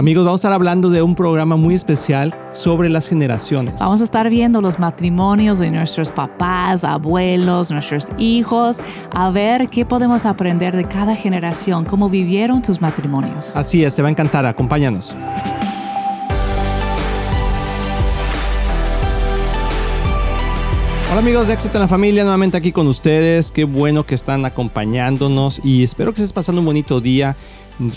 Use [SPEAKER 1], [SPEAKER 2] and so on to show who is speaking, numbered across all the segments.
[SPEAKER 1] Amigos, vamos a estar hablando de un programa muy especial sobre las generaciones.
[SPEAKER 2] Vamos a estar viendo los matrimonios de nuestros papás, abuelos, nuestros hijos, a ver qué podemos aprender de cada generación, cómo vivieron sus matrimonios.
[SPEAKER 1] Así es, se va a encantar, acompáñanos. Hola amigos de Éxito en la Familia, nuevamente aquí con ustedes. Qué bueno que están acompañándonos y espero que estés pasando un bonito día.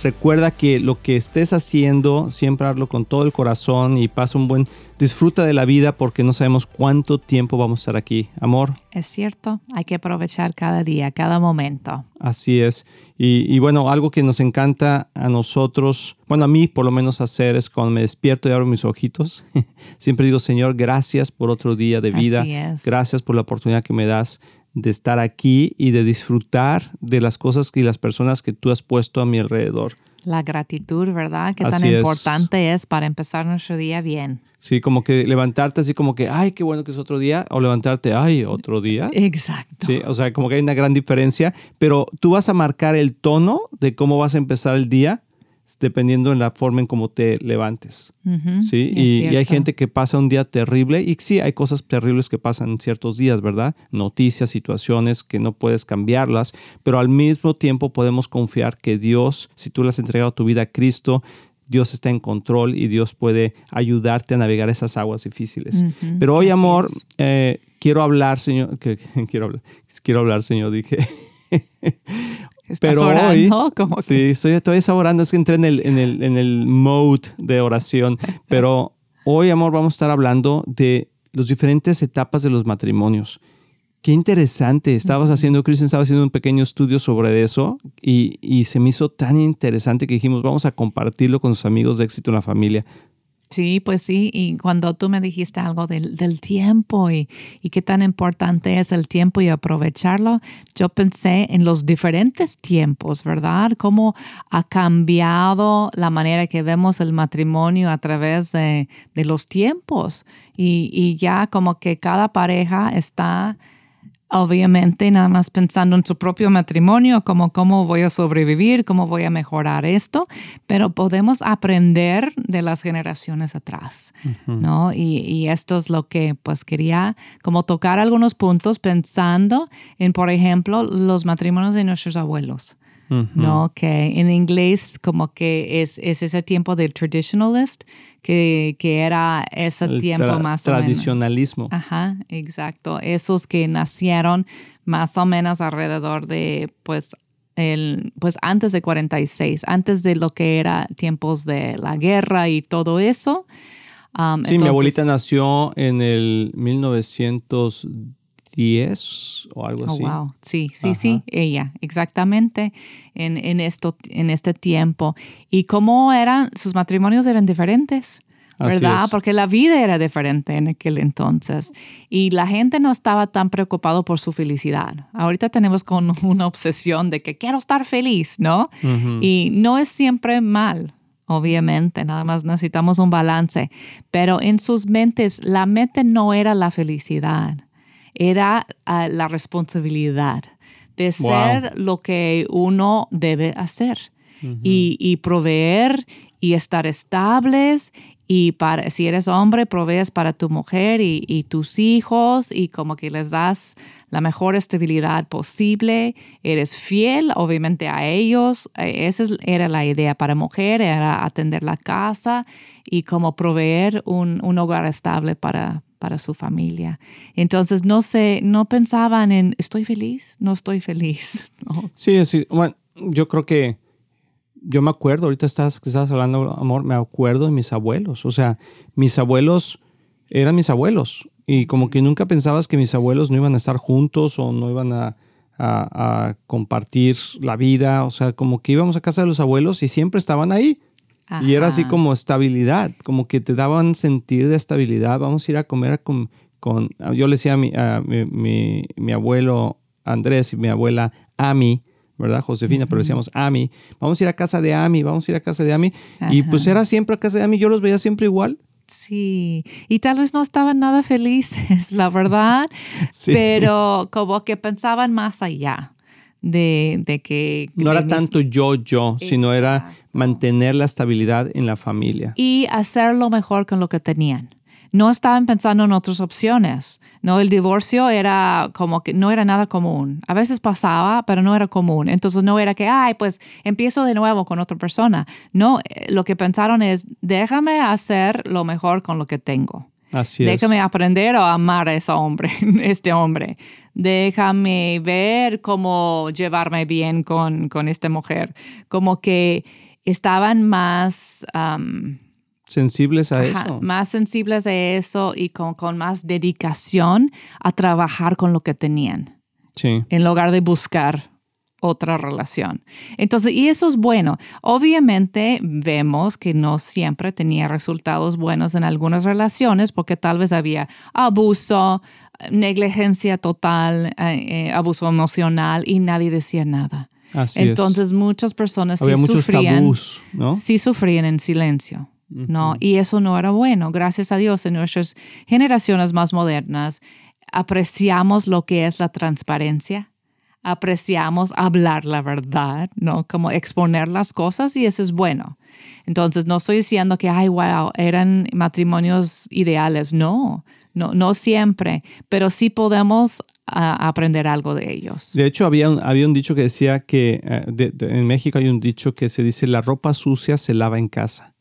[SPEAKER 1] Recuerda que lo que estés haciendo, siempre hazlo con todo el corazón y pasa un buen disfruta de la vida porque no sabemos cuánto tiempo vamos a estar aquí. Amor.
[SPEAKER 2] Es cierto, hay que aprovechar cada día, cada momento.
[SPEAKER 1] Así es. Y, bueno, algo que nos encanta a nosotros, bueno, a mí por lo menos hacer es cuando me despierto y abro mis ojitos, siempre digo, Señor, gracias por otro día de vida. Gracias por la oportunidad que me das de estar aquí y de disfrutar de las cosas y las personas que tú has puesto a mi alrededor.
[SPEAKER 2] La gratitud, ¿verdad? Qué tan importante es. para empezar nuestro día bien.
[SPEAKER 1] Sí, como que levantarte así como que, ay, qué bueno que es otro día, o levantarte, ay, otro día.
[SPEAKER 2] Exacto.
[SPEAKER 1] Sí, o sea, como que hay una gran diferencia, pero tú vas a marcar el tono de cómo vas a empezar el día dependiendo de la forma en cómo te levantes. ¿sí? Y, hay gente que pasa un día terrible y sí, hay cosas terribles que pasan en ciertos días, ¿verdad? Noticias, situaciones que no puedes cambiarlas, pero al mismo tiempo podemos confiar que Dios, si tú le has entregado tu vida a Cristo, Dios está en control y Dios puede ayudarte a navegar esas aguas difíciles. Pero hoy, amor, eh, quiero hablar, Señor, que, quiero, hablar, quiero hablar, Señor, dije.
[SPEAKER 2] Pero hoy,
[SPEAKER 1] sí, estoy, estoy orando, es que entré en el, en el, en el mode de oración. Pero hoy, amor, vamos a estar hablando de las diferentes etapas de los matrimonios. Qué interesante. Estabas haciendo, Kristen estaba haciendo un pequeño estudio sobre eso y, y, se me hizo tan interesante que dijimos, vamos a compartirlo con los amigos de éxito en la familia.
[SPEAKER 2] Sí, pues sí, y cuando tú me dijiste algo del, del tiempo y, y, qué tan importante es el tiempo y aprovecharlo, yo pensé en los diferentes tiempos, ¿verdad? Cómo ha cambiado la manera que vemos el matrimonio a través de, de los tiempos y, y ya como que cada pareja está obviamente nada más pensando en su propio matrimonio, como cómo voy a sobrevivir, cómo voy a mejorar esto, pero podemos aprender de las generaciones atrás, ¿no? Y, y, esto es lo que pues quería como tocar algunos puntos pensando en, por ejemplo, los matrimonios de nuestros abuelos. ¿No? Que en inglés como que es, es ese tiempo del traditionalist, que, que era ese tiempo más
[SPEAKER 1] tradicionalismo.
[SPEAKER 2] Ajá, exacto. Esos que nacieron más o menos alrededor de, pues, el, pues antes de 46, antes de lo que era tiempos de la guerra y todo eso.
[SPEAKER 1] Um, sí, mi abuelita nació en el 1910 10 o algo oh, así.
[SPEAKER 2] Wow, sí, sí, sí, ella, exactamente en, en, esto, en este tiempo. ¿Y cómo eran, sus matrimonios eran diferentes? ¿verdad? Porque la vida era diferente en aquel entonces y la gente no estaba tan preocupado por su felicidad. Ahorita tenemos con una obsesión de que quiero estar feliz, ¿no? Y no es siempre mal, obviamente, nada más necesitamos un balance, pero en sus mentes la mente no era la felicidad era ah, la responsabilidad de ser lo que uno debe hacer y, proveer y estar estables y para, si eres hombre, provees para tu mujer y, tus hijos y como que les das la mejor estabilidad posible. Eres fiel, obviamente, a ellos. E, esa era la idea para mujer, era atender la casa y como proveer un, un hogar estable para, para su familia. Entonces no sé, no pensaban en estoy feliz, no estoy feliz.
[SPEAKER 1] Sí, sí, bueno, yo creo que yo me acuerdo, ahorita estás, estás hablando, amor, me acuerdo de mis abuelos. O sea, mis abuelos eran mis abuelos y como que nunca pensabas que mis abuelos no iban a estar juntos o no iban a compartir la vida. O sea, como que íbamos a casa de los abuelos y siempre estaban ahí. Y era así como estabilidad, como que te daban sentir de estabilidad. Vamos a ir a comer con, con yo le decía a, mi, a mi, mi, abuelo Andrés y mi abuela Ami, ¿verdad? Josefina, pero decíamos Ami. Vamos a ir a casa de Ami, vamos a ir a casa de Ami. Y pues era siempre a casa de Ami, yo los veía siempre igual.
[SPEAKER 2] Sí, y tal vez no estaban nada felices, la verdad, pero como que pensaban más allá de, que...
[SPEAKER 1] No era tanto yo, yo, sino era mantener la estabilidad en la familia.
[SPEAKER 2] Y hacerlo mejor con lo que tenían no estaban pensando en otras opciones. No, el divorcio era como que no era nada común. A veces pasaba, pero no era común. Entonces no era que, ay, pues empiezo de nuevo con otra persona. No, eh, lo que pensaron es, déjame hacer lo mejor con lo que tengo.
[SPEAKER 1] Así
[SPEAKER 2] Déjame aprender a amar a ese hombre, este hombre. Déjame ver cómo llevarme bien con, con esta mujer. Como que estaban más
[SPEAKER 1] sensibles a eso.
[SPEAKER 2] Más sensibles a eso y con, más dedicación a trabajar con lo que tenían.
[SPEAKER 1] Sí.
[SPEAKER 2] En lugar de buscar otra relación. Entonces, y eso es bueno. Obviamente vemos que no siempre tenía resultados buenos en algunas relaciones porque tal vez había abuso, negligencia total, eh, eh, abuso emocional y nadie decía nada.
[SPEAKER 1] Así
[SPEAKER 2] Entonces muchas personas
[SPEAKER 1] sí
[SPEAKER 2] sufrían,
[SPEAKER 1] ¿no?
[SPEAKER 2] sí sufrían en silencio. ¿no? Y eso no era bueno. Gracias a Dios, en nuestras generaciones más modernas, apreciamos lo que es la transparencia, apreciamos hablar la verdad, ¿no? Como exponer las cosas y eso es bueno. Entonces, no estoy diciendo que, ay, wow, eran matrimonios ideales. No, no, no siempre, pero sí podemos ah, aprender algo de ellos.
[SPEAKER 1] De hecho, había un, había un dicho que decía que eh, en México hay un dicho que se dice la ropa sucia se lava en casa.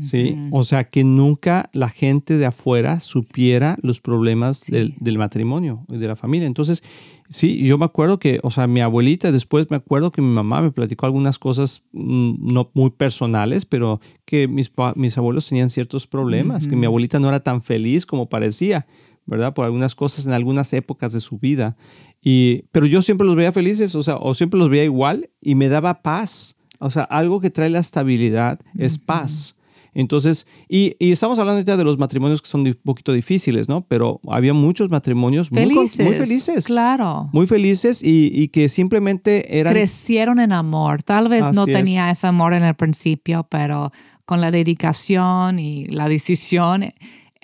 [SPEAKER 1] Sí, o sea que nunca la gente de afuera supiera los problemas del, del, matrimonio y de la familia. Entonces, sí, yo me acuerdo que, o sea, mi abuelita, después me acuerdo que mi mamá me platicó algunas cosas mm, no muy personales, pero que mis, mis abuelos tenían ciertos problemas, que mi abuelita no era tan feliz como parecía. ¿verdad? Por algunas cosas en algunas épocas de su vida. Y, pero yo siempre los veía felices, o sea, o siempre los veía igual y me daba paz. O sea, algo que trae la estabilidad es paz. Entonces, y, estamos hablando ya de los matrimonios que son un poquito difíciles, ¿no? Pero había muchos matrimonios
[SPEAKER 2] felices,
[SPEAKER 1] muy, felices.
[SPEAKER 2] Claro.
[SPEAKER 1] Muy felices y, que simplemente eran...
[SPEAKER 2] Crecieron en amor. Tal vez no tenía ese amor en el principio, pero con la dedicación y la decisión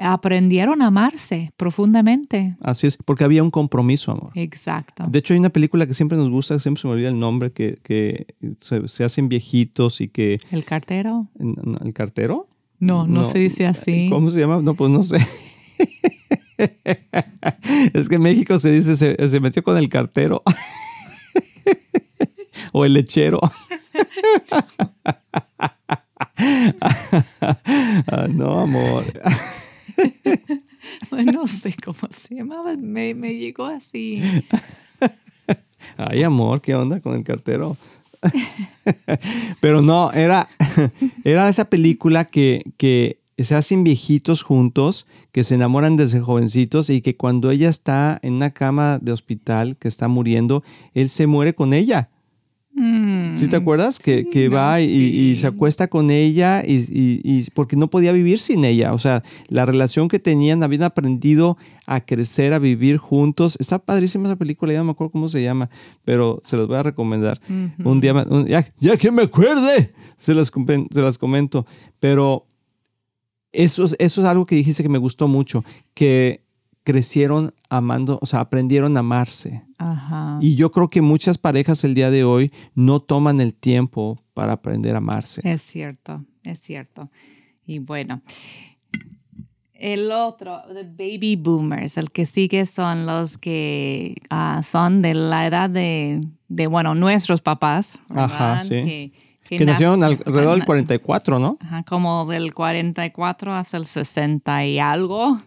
[SPEAKER 2] aprendieron a amarse profundamente.
[SPEAKER 1] Así es, porque había un compromiso, amor.
[SPEAKER 2] Exacto.
[SPEAKER 1] De hecho, hay una película que siempre nos gusta, siempre se me olvida el nombre, que, se, hacen viejitos y que...
[SPEAKER 2] ¿El cartero?
[SPEAKER 1] ¿El cartero?
[SPEAKER 2] No, no, se dice así.
[SPEAKER 1] ¿Cómo se llama? No, pues no sé. es que en México se dice, se, se metió con el cartero. o el lechero. Ah, no, amor.
[SPEAKER 2] no sé cómo se llamaba, me, llegó así.
[SPEAKER 1] Ay, amor, ¿qué onda con el cartero? Pero no, era, era esa película que, que se hacen viejitos juntos, que se enamoran desde jovencitos y que cuando ella está en una cama de hospital, que está muriendo, él se muere con ella. Mm. ¿Sí te acuerdas? Que, va y, se acuesta con ella y, porque no podía vivir sin ella. O sea, la relación que tenían, habían aprendido a crecer, a vivir juntos. Está padrísima esa película, ya no me acuerdo cómo se llama, pero se los voy a recomendar. Un día, ya, que me acuerde, se las, se las comento. Pero eso, eso es algo que dijiste que me gustó mucho, que crecieron amando, o sea, aprendieron a amarse. Y yo creo que muchas parejas el día de hoy no toman el tiempo para aprender a amarse.
[SPEAKER 2] Es cierto, es cierto. Y bueno, el otro, the baby boomers, el que sigue son los que ah, son de la edad de, de, bueno, nuestros papás.
[SPEAKER 1] Ajá, sí. Que, nacieron alrededor del 44, ¿no?
[SPEAKER 2] Ajá, como del 44 hasta el 60 y algo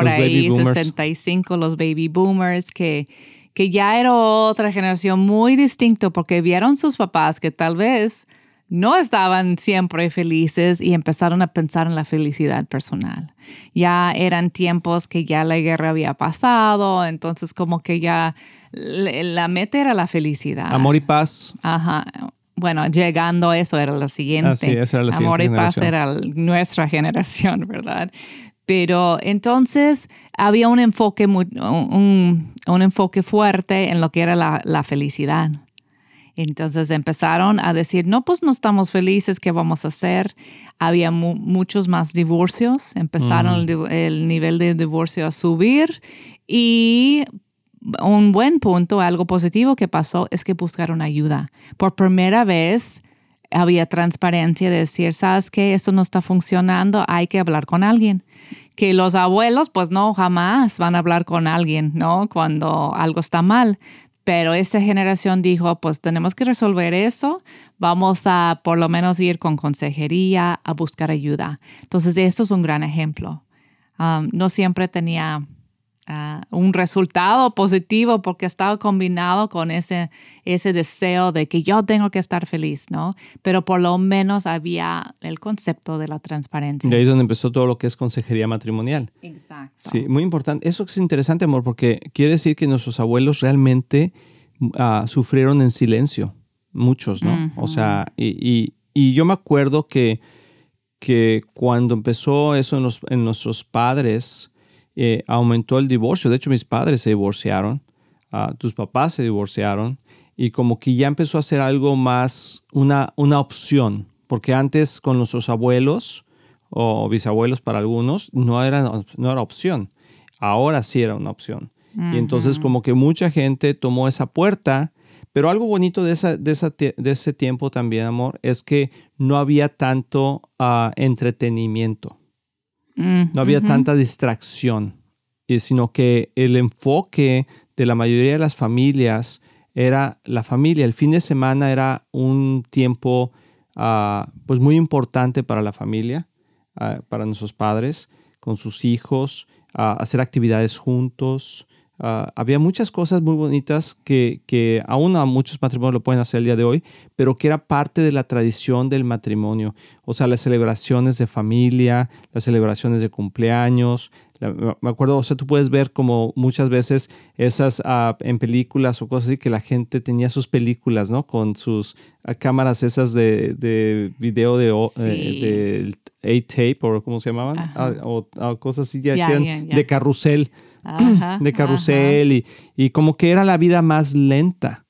[SPEAKER 2] por ahí, 65, los baby boomers, que, que ya era otra generación muy distinta porque vieron sus papás que tal vez no estaban siempre felices y empezaron a pensar en la felicidad personal. Ya eran tiempos que ya la guerra había pasado, entonces como que ya la meta era la felicidad.
[SPEAKER 1] Amor y paz.
[SPEAKER 2] Ajá. Bueno, llegando a eso era la siguiente.
[SPEAKER 1] Ah, sí, esa era la
[SPEAKER 2] Amor
[SPEAKER 1] y
[SPEAKER 2] paz era nuestra generación, ¿verdad? Pero entonces había un enfoque, un, enfoque fuerte en lo que era la, felicidad. Entonces empezaron a decir, no, pues no estamos felices, ¿qué vamos a hacer? Había muchos más divorcios, empezaron el, nivel de divorcio a subir y un buen punto, algo positivo que pasó es que buscaron ayuda. Por primera vez había transparencia de decir, sabes que esto no está funcionando, hay que hablar con alguien. Que los abuelos, pues no, jamás van a hablar con alguien, ¿no? Cuando algo está mal. Pero esa generación dijo, pues tenemos que resolver eso, vamos a por lo menos ir con consejería, a buscar ayuda. Entonces, esto es un gran ejemplo. Um, no siempre tenía un resultado positivo porque estaba combinado con ese, ese deseo de que yo tengo que estar feliz, ¿no? Pero por lo menos había el concepto de la transparencia.
[SPEAKER 1] Y ahí es donde empezó todo lo que es consejería matrimonial.
[SPEAKER 2] Exacto.
[SPEAKER 1] Sí, muy importante. Eso es interesante, amor, porque quiere decir que nuestros abuelos realmente ah, sufrieron en silencio, muchos, ¿no? O sea, y, yo me acuerdo que, que cuando empezó eso en, los, en nuestros padres, eh, aumentó el divorcio. De hecho, mis padres se divorciaron, ah, tus papás se divorciaron y como que ya empezó a ser algo más una, una opción, porque antes con nuestros abuelos o bisabuelos para algunos no era, no era opción, ahora sí era una opción. Y entonces como que mucha gente tomó esa puerta, pero algo bonito de, esa, de, de ese tiempo también, amor, es que no había tanto ah, entretenimiento. No había tanta distracción, sino que el enfoque de la mayoría de las familias era la familia. El fin de semana era un tiempo ah, pues muy importante para la familia, ah, para nuestros padres, con sus hijos, ah, hacer actividades juntos, Ah, había muchas cosas muy bonitas que, que aún a muchos matrimonios lo pueden hacer el día de hoy, pero que era parte de la tradición del matrimonio. O sea, las celebraciones de familia, las celebraciones de cumpleaños. me acuerdo, o sea, tú puedes ver como muchas veces esas ah, en películas o cosas así que la gente tenía sus películas, ¿no? Con sus ah, cámaras esas de, de video de, eh, A-tape o como se llamaban, o, cosas así de carrusel de carrusel y, como que era la vida más lenta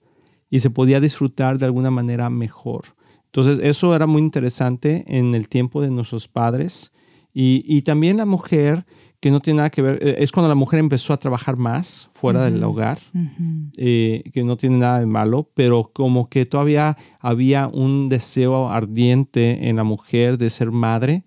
[SPEAKER 1] y se podía disfrutar de alguna manera mejor. Entonces eso era muy interesante en el tiempo de nuestros padres y, también la mujer que no tiene nada que ver, eh, es cuando la mujer empezó a trabajar más fuera del hogar, eh, que no tiene nada de malo, pero como que todavía había un deseo ardiente en la mujer de ser madre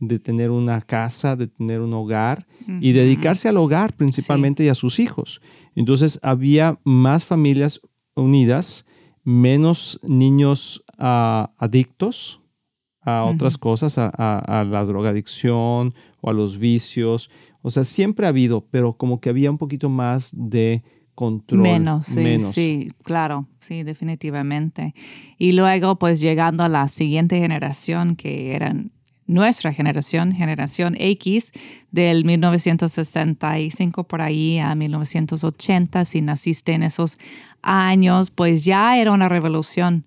[SPEAKER 1] de tener una casa, de tener un hogar y dedicarse al hogar principalmente y a sus hijos. Entonces había más familias unidas, menos niños ah, adictos a otras cosas, a, la drogadicción o a los vicios. O sea, siempre ha habido, pero como que había un poquito más de control.
[SPEAKER 2] Menos, sí, sí, claro, sí, definitivamente. Y luego, pues llegando a la siguiente generación, que eran nuestra generación, generación X, del 1965 por ahí a 1980, si naciste en esos años, pues ya era una revolución.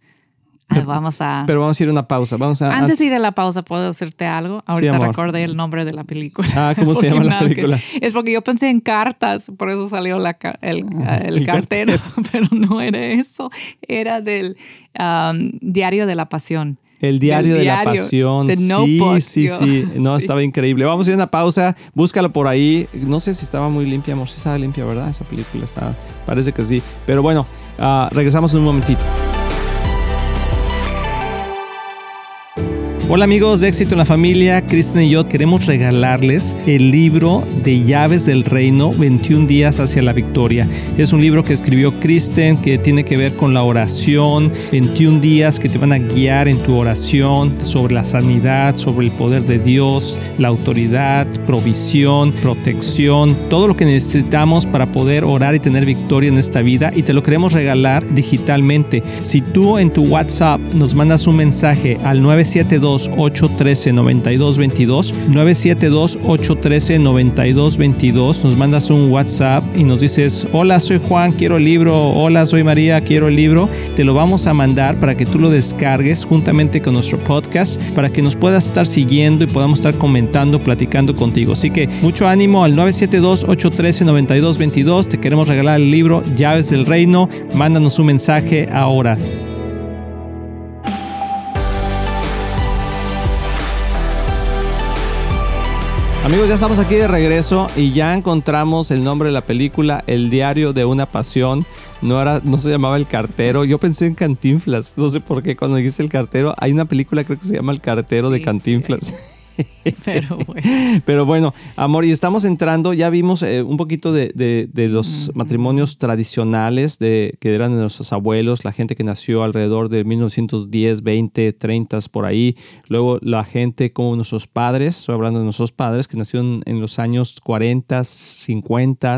[SPEAKER 2] vamos a...
[SPEAKER 1] Pero vamos a ir a una pausa. Vamos a,
[SPEAKER 2] antes, de ir a la pausa, ¿puedo decirte algo? Ahorita recordé el nombre de la película.
[SPEAKER 1] Ah, ¿cómo se llama la película?
[SPEAKER 2] Es porque yo pensé en cartas, por eso salió la, el, ah, el, cartero, pero no era eso. Era del um, Diario de la Pasión.
[SPEAKER 1] El diario, de la pasión. sí, sí, sí. No, estaba increíble. Vamos a ir a una pausa. Búscalo por ahí. No sé si estaba muy limpia, amor. Sí estaba limpia, ¿verdad? Esa película estaba. Parece que sí. Pero bueno, ah, regresamos en un momentito. Hola amigos de Éxito en la Familia, Kristen y yo queremos regalarles el libro de Llaves del Reino, 21 días hacia la victoria. Es un libro que escribió Kristen que tiene que ver con la oración, 21 días que te van a guiar en tu oración sobre la sanidad, sobre el poder de Dios, la autoridad, provisión, protección, todo lo que necesitamos para poder orar y tener victoria en esta vida y te lo queremos regalar digitalmente. Si tú en tu WhatsApp nos mandas un mensaje al 972 813 9222 972 813 9222 nos mandas un WhatsApp y nos dices hola soy Juan quiero el libro. Hola soy María quiero el libro te lo vamos a mandar para que tú lo descargues juntamente con nuestro podcast para que nos puedas estar siguiendo y podamos estar comentando platicando contigo. Así que mucho ánimo al 972 813 9222 te queremos regalar el libro llaves del reino. Mándanos un mensaje ahora Amigos, ya estamos aquí de regreso y ya encontramos el nombre de la película, El diario de una pasión. No, era, no se llamaba El cartero, yo pensé en Cantinflas, no sé por qué cuando dijiste El cartero, hay una película creo que se llama El cartero de Cantinflas. Pero bueno. Pero bueno, amor, y estamos entrando, ya vimos eh, un poquito de, los matrimonios tradicionales de, que eran de nuestros abuelos, la gente que nació alrededor de 1910, 20, 30, por ahí. Luego la gente como nuestros padres, estoy hablando de nuestros padres, que nacieron en los años 40, 50.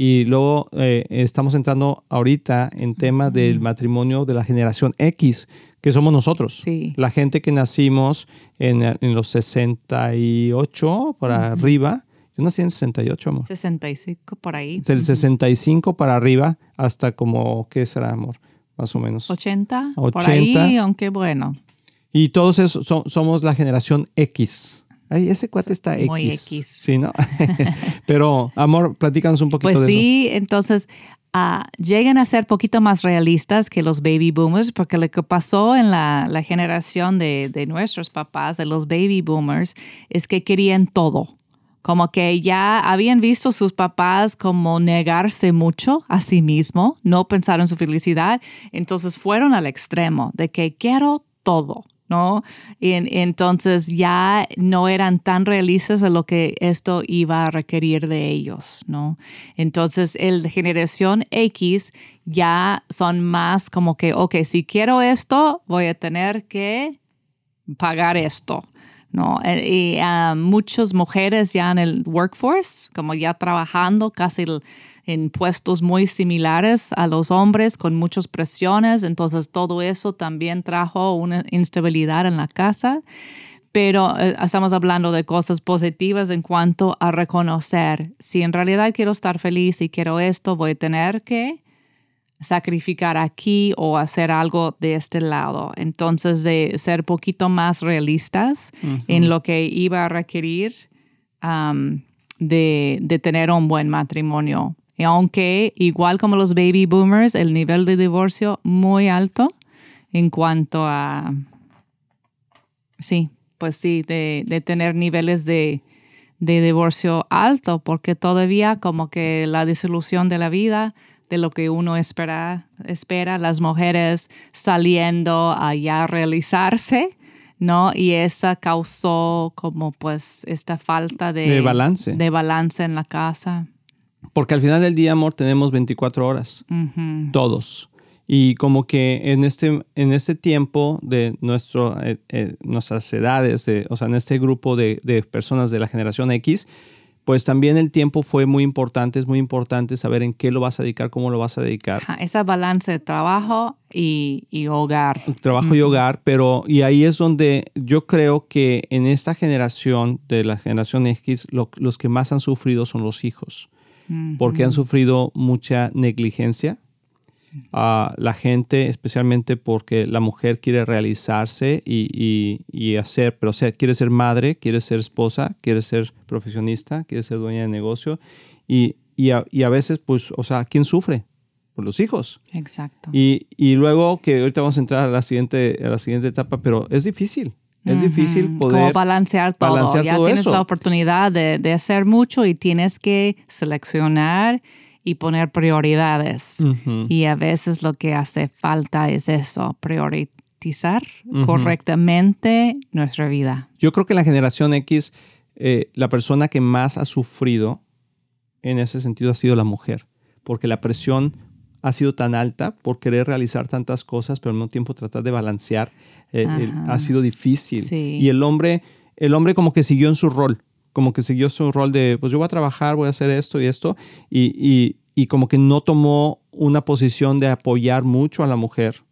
[SPEAKER 1] Y luego eh, estamos entrando ahorita en tema del matrimonio de la generación X, que somos nosotros. La gente que nacimos en, en los 68 para arriba. Yo nací en 68, amor.
[SPEAKER 2] 65 por ahí.
[SPEAKER 1] Del 65 para arriba hasta como, ¿qué será, amor? Más o menos.
[SPEAKER 2] 80. 80. Por ahí, aunque bueno.
[SPEAKER 1] Y todos esos somos la generación X. Ay, ese cuate está X. Muy X. Sí, ¿no? Pero, amor, platícanos un poquito
[SPEAKER 2] pues
[SPEAKER 1] de
[SPEAKER 2] eso. Pues sí, entonces llegan a ser poquito más realistas que los baby boomers, porque lo que pasó en la, generación de, de, nuestros papás, de los baby boomers, es que querían todo. Como que ya habían visto sus papás como negarse mucho a sí mismo, no pensar en su felicidad, entonces fueron al extremo de que quiero todo. ¿No? Y, entonces ya no eran tan realistas a lo que esto iba a requerir de ellos, ¿no? Entonces el de generación X ya son más como que, ok, si quiero esto, voy a tener que pagar esto. ¿no? Eh, y uh, muchas mujeres ya en el workforce, como ya trabajando casi el, en puestos muy similares a los hombres con muchas presiones, entonces todo eso también trajo una instabilidad en la casa, pero eh, estamos hablando de cosas positivas en cuanto a reconocer, si en realidad quiero estar feliz y quiero esto, voy a tener que sacrificar aquí o hacer algo de este lado. Entonces, de ser poquito más realistas en lo que iba a requerir de, de, tener un buen matrimonio. Y aunque igual como los baby boomers, el nivel de divorcio muy alto en cuanto a, sí, pues sí, de, de tener niveles de, de divorcio alto, porque todavía como que la disolución de la vida, de lo que uno espera, espera las mujeres saliendo a realizarse, ¿no? Y esa causó como pues esta falta de,
[SPEAKER 1] de balance.
[SPEAKER 2] De balance en la casa.
[SPEAKER 1] Porque al final del día, amor, tenemos 24 horas. Todos. Y como que en este, en este tiempo de nuestro, eh, eh, nuestras edades, o sea, en este grupo de, personas de la generación X, pues también el tiempo fue muy importante, es muy importante saber en qué lo vas a dedicar, cómo lo vas a dedicar.
[SPEAKER 2] esa balance de trabajo y, hogar.
[SPEAKER 1] Trabajo y hogar, pero y ahí es donde yo creo que en esta generación de la generación X, los que más han sufrido son los hijos porque han sufrido mucha negligencia. a la gente, especialmente porque la mujer quiere realizarse y, hacer, pero sea, quiere ser madre, quiere ser esposa, quiere ser profesionista, quiere ser dueña de negocio y, a, veces, pues, o sea, ¿quién sufre? Por pues los hijos.
[SPEAKER 2] Exacto.
[SPEAKER 1] Y, luego que ahorita vamos a entrar a la siguiente, a la siguiente etapa, pero es difícil. Es difícil poder
[SPEAKER 2] Como balancear todo. ya tienes la oportunidad de, hacer mucho y tienes que seleccionar y poner prioridades. Y a veces lo que hace falta es eso, priorizar correctamente nuestra vida.
[SPEAKER 1] Yo creo que la generación X, eh, la persona que más ha sufrido en ese sentido ha sido la mujer, porque la presión ha sido tan alta por querer realizar tantas cosas, pero al mismo tiempo tratar de balancear, eh, ha sido difícil. Y el hombre, el hombre como que siguió en su rol, como que siguió su rol de, pues yo voy a trabajar, voy a hacer esto y esto, y, y, como que no tomó una posición de apoyar mucho a la mujer,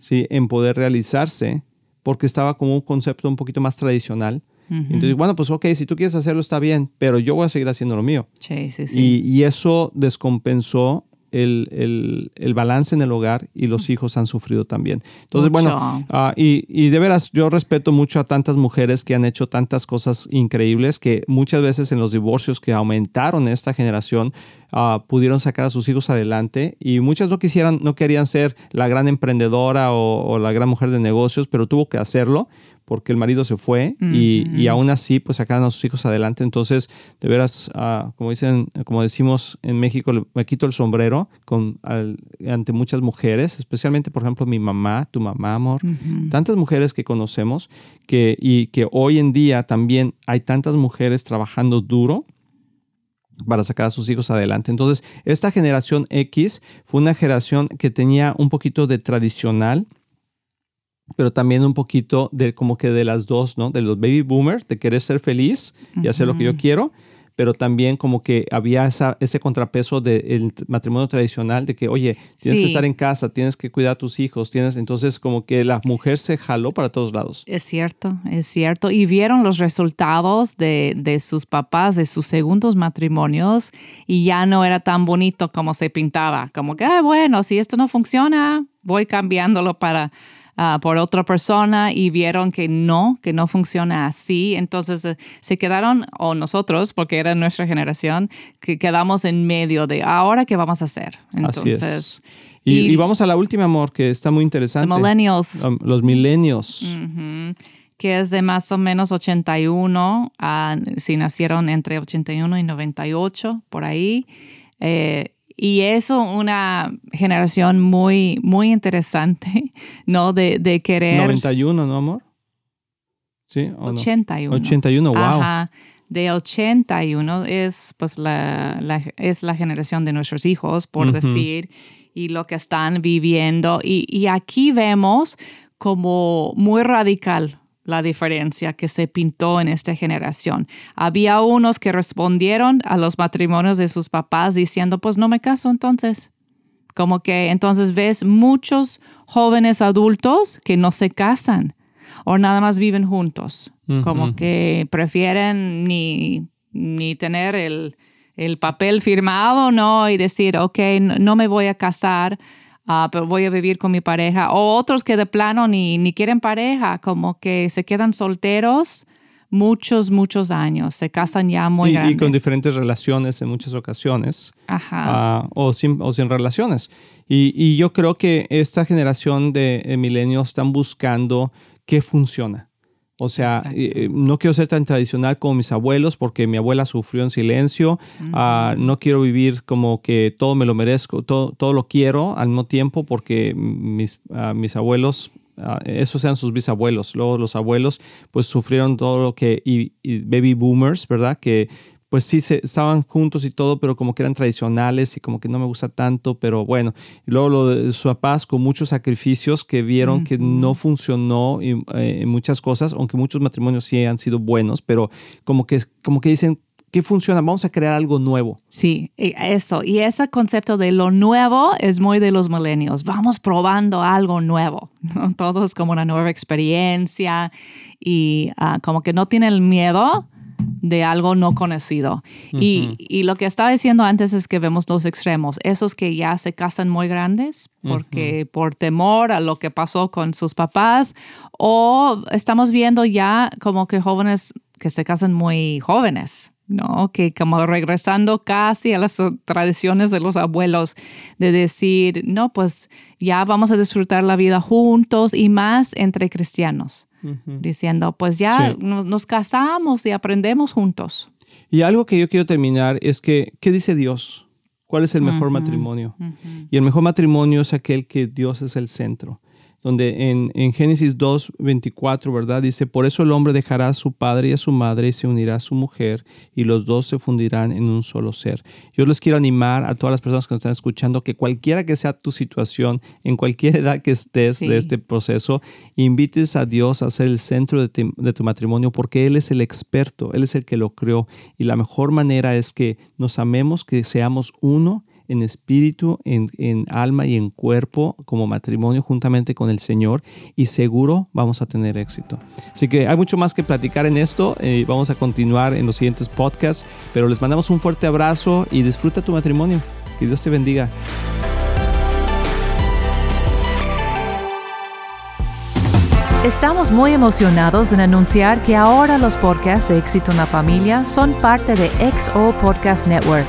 [SPEAKER 1] ¿sí? En poder realizarse, porque estaba como un concepto un poquito más tradicional. Entonces, bueno, pues ok, si tú quieres hacerlo está bien, pero yo voy a seguir haciendo lo mío.
[SPEAKER 2] Sí, sí, sí.
[SPEAKER 1] Y, y eso descompensó el, balance en el hogar y los hijos han sufrido también. Entonces, bueno, ah, y, de veras, yo respeto mucho a tantas mujeres que han hecho tantas cosas increíbles que muchas veces en los divorcios que aumentaron esta generación ah, pudieron sacar a sus hijos adelante y muchas no quisieran, no querían ser la gran emprendedora o, la gran mujer de negocios, pero tuvo que hacerlo porque el marido se fue y, aún así pues sacaron a sus hijos adelante. Entonces, de veras, ah, como dicen, como decimos en México, me quito el sombrero con, ante muchas mujeres, especialmente por ejemplo mi mamá, tu mamá, amor, tantas mujeres que conocemos que, y que hoy en día también hay tantas mujeres trabajando duro para sacar a sus hijos adelante. Entonces, esta generación X fue una generación que tenía un poquito de tradicional, pero también un poquito de como que de las dos, ¿no? De los baby boomers, de querer ser feliz y hacer lo que yo quiero, pero también como que había esa, ese contrapeso del matrimonio tradicional de que, oye, tienes que estar en casa, tienes que cuidar a tus hijos, tienes, entonces como que la mujer se jaló para todos lados.
[SPEAKER 2] Es cierto, es cierto. Y vieron los resultados de, de sus papás, de sus segundos matrimonios, y ya no era tan bonito como se pintaba, como que, bueno, si esto no funciona, voy cambiándolo para Ah, por otra persona y vieron que no, que no funciona así. Entonces eh, se quedaron, o nosotros, porque era nuestra generación, que quedamos en medio de ahora qué vamos a hacer. Entonces,
[SPEAKER 1] así es. Y, vamos a la última, amor, que está muy interesante.
[SPEAKER 2] Los millennials.
[SPEAKER 1] Los millennials.
[SPEAKER 2] que es de más o menos 81, si nacieron entre 81 y 98, por ahí. Eh, y eso una generación muy, muy interesante, ¿no? De, de querer...
[SPEAKER 1] 91, ¿no, amor?
[SPEAKER 2] Sí. 81.
[SPEAKER 1] 81, wow. Ajá.
[SPEAKER 2] De 81 es pues la, la, es la generación de nuestros hijos, por decir, y lo que están viviendo. Y, y aquí vemos como muy radical la diferencia que se pintó en esta generación. Había unos que respondieron a los matrimonios de sus papás diciendo, pues no me caso entonces. Como que entonces ves muchos jóvenes adultos que no se casan o nada más viven juntos. Como que prefieren ni, ni tener el, el, papel firmado, ¿no? Y decir, ok, no me voy a casar Ah, pero voy a vivir con mi pareja. O otros que de plano ni, ni quieren pareja, como que se quedan solteros muchos, muchos años. Se casan ya muy
[SPEAKER 1] y,
[SPEAKER 2] grandes.
[SPEAKER 1] Y con diferentes relaciones en muchas ocasiones.
[SPEAKER 2] Ajá.
[SPEAKER 1] Ah, o, sin, o sin relaciones. Y, y, yo creo que esta generación de milenios están buscando qué funciona. O sea, eh, no quiero ser tan tradicional como mis abuelos porque mi abuela sufrió en silencio. Ah, no quiero vivir como que todo me lo merezco, todo, todo lo quiero al mismo tiempo porque mis, ah, mis abuelos, uh, esos sean sus bisabuelos. Luego los abuelos pues sufrieron todo lo que, y baby boomers, ¿verdad? Que pues sí, se, estaban juntos y todo, pero como que eran tradicionales y como que no me gusta tanto, pero bueno. Y luego lo de su papás con muchos sacrificios que vieron que no funcionó eh, en muchas cosas, aunque muchos matrimonios sí han sido buenos, pero como que, como que dicen, ¿qué funciona? Vamos a crear algo nuevo.
[SPEAKER 2] Sí, eso. Y ese concepto de lo nuevo es muy de los milenios. Vamos probando algo nuevo. ¿no? Todo es como una nueva experiencia y ah, como que no tienen el miedo de algo no conocido. y, lo que estaba diciendo antes es que vemos dos extremos, esos que ya se casan muy grandes porque por temor a lo que pasó con sus papás o estamos viendo ya como que jóvenes que se casan muy jóvenes. ¿No? Que como regresando casi a las tradiciones de los abuelos, de decir, no, pues ya vamos a disfrutar la vida juntos y más entre cristianos diciendo, pues ya nos, casamos y aprendemos juntos.
[SPEAKER 1] Y algo que yo quiero terminar es que, ¿qué dice Dios? ¿Cuál es el mejor matrimonio? Y el mejor matrimonio es aquel que Dios es el centro donde en, en Génesis 2, 24, ¿verdad? Dice, por eso el hombre dejará a su padre y a su madre y se unirá a su mujer y los dos se fundirán en un solo ser. Yo les quiero animar a todas las personas que nos están escuchando que cualquiera que sea tu situación, en cualquier edad que estés de este proceso, invites a Dios a ser el centro de, de tu matrimonio porque Él es el experto, Él es el que lo creó y la mejor manera es que nos amemos, que seamos uno en espíritu, en, alma y en cuerpo como matrimonio juntamente con el Señor y seguro vamos a tener éxito. Así que hay mucho más que platicar en esto. Eh, vamos a continuar en los siguientes podcasts, pero les mandamos un fuerte abrazo y disfruta tu matrimonio. Que Dios te bendiga.
[SPEAKER 3] Estamos muy emocionados en anunciar que ahora los podcasts de Éxito en la Familia son parte de XO Podcast Network